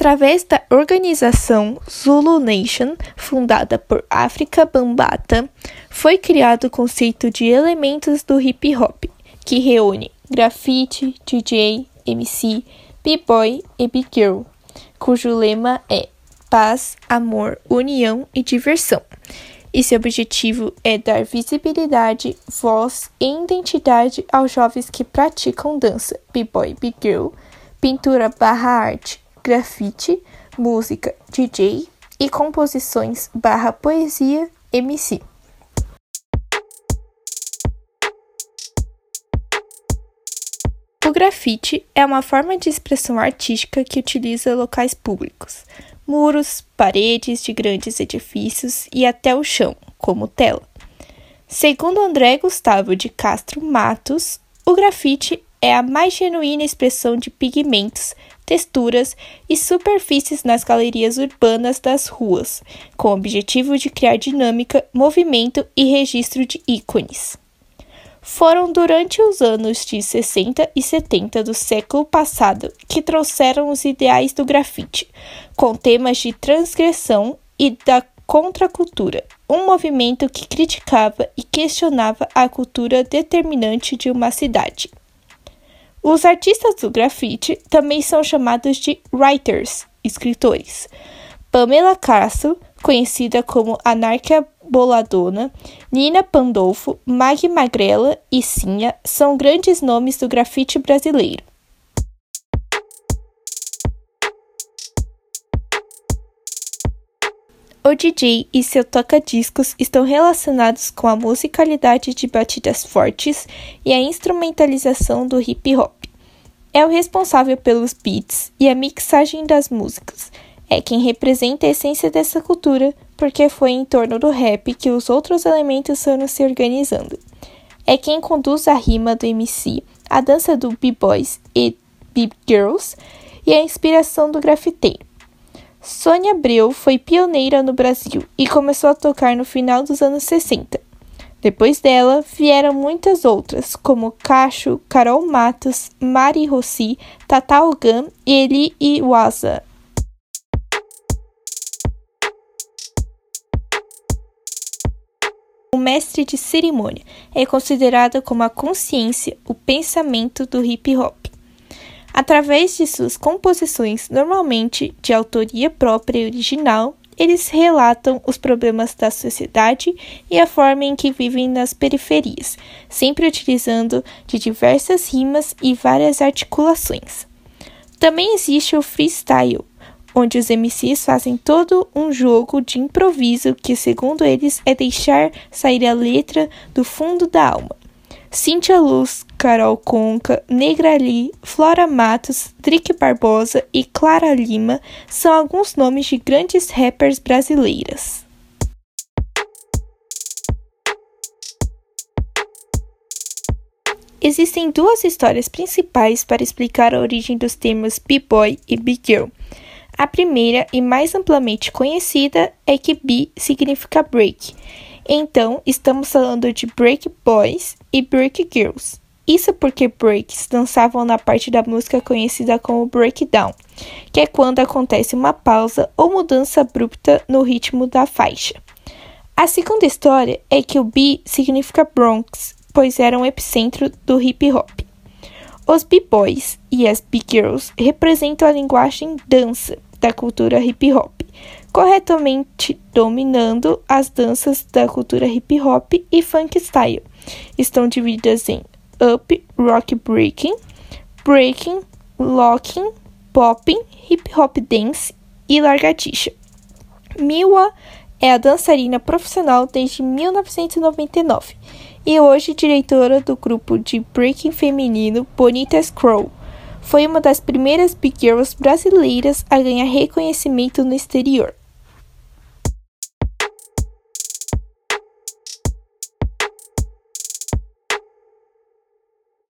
Através da organização Zulu Nation, fundada por África Bambata, foi criado o conceito de elementos do hip hop, que reúne grafite, DJ, MC, b-boy e big girl, cujo lema é paz, amor, união e diversão. E seu objetivo é dar visibilidade, voz e identidade aos jovens que praticam dança, b-boy, big girl, pintura barra arte, grafite, música, DJ e composições barra poesia, MC. O grafite é uma forma de expressão artística que utiliza locais públicos, muros, paredes de grandes edifícios e até o chão, como tela. Segundo André Gustavo de Castro Matos, o grafite é a mais genuína expressão de pigmentos, texturas e superfícies nas galerias urbanas das ruas, com o objetivo de criar dinâmica, movimento e registro de ícones. Foram durante os anos de 60 e 70 do século passado que trouxeram os ideais do grafite, com temas de transgressão e da contracultura, um movimento que criticava e questionava a cultura determinante de uma cidade. Os artistas do grafite também são chamados de writers, escritores. Pamela Castro, conhecida como Anarquia Boladona, Nina Pandolfo, Mag Magrela e Sinha são grandes nomes do grafite brasileiro. O DJ e seu toca-discos estão relacionados com a musicalidade de batidas fortes e a instrumentalização do hip hop. É o responsável pelos beats e a mixagem das músicas. É quem representa a essência dessa cultura, porque foi em torno do rap que os outros elementos foram se organizando. É quem conduz a rima do MC, a dança do b-boys e b-girls e a inspiração do grafiteiro. Sônia Abreu foi pioneira no Brasil e começou a tocar no final dos anos 60. Depois dela, vieram muitas outras, como Cacho, Carol Matos, Mari Rossi, Tata Ogan e Eli Iwaza. O mestre de cerimônia é considerado como a consciência, o pensamento do hip hop através de suas composições, normalmente de autoria própria e original, eles relatam os problemas da sociedade e a forma em que vivem nas periferias, sempre utilizando de diversas rimas e várias articulações. Também existe o freestyle, onde os MCs fazem todo um jogo de improviso que, segundo eles, é deixar sair a letra do fundo da alma. Cíntia Luz, Carol Conca, Negra Lee, Flora Matos, Drick Barbosa e Clara Lima são alguns nomes de grandes rappers brasileiras. Existem duas histórias principais para explicar a origem dos termos B-Boy e B-Girl. A primeira e mais amplamente conhecida é que B significa break então, estamos falando de Break Boys e Break Girls. Isso porque breaks dançavam na parte da música conhecida como breakdown, que é quando acontece uma pausa ou mudança abrupta no ritmo da faixa. A segunda história é que o B significa Bronx, pois era um epicentro do hip hop. Os B-boys e as B-girls representam a linguagem dança da cultura hip hop corretamente dominando as danças da cultura hip hop e funk style. Estão divididas em up, rock breaking, breaking, locking, popping, hip hop dance e largatixa. Miwa é a dançarina profissional desde 1999 e hoje diretora do grupo de breaking feminino Bonita Scroll. Foi uma das primeiras big girls brasileiras a ganhar reconhecimento no exterior.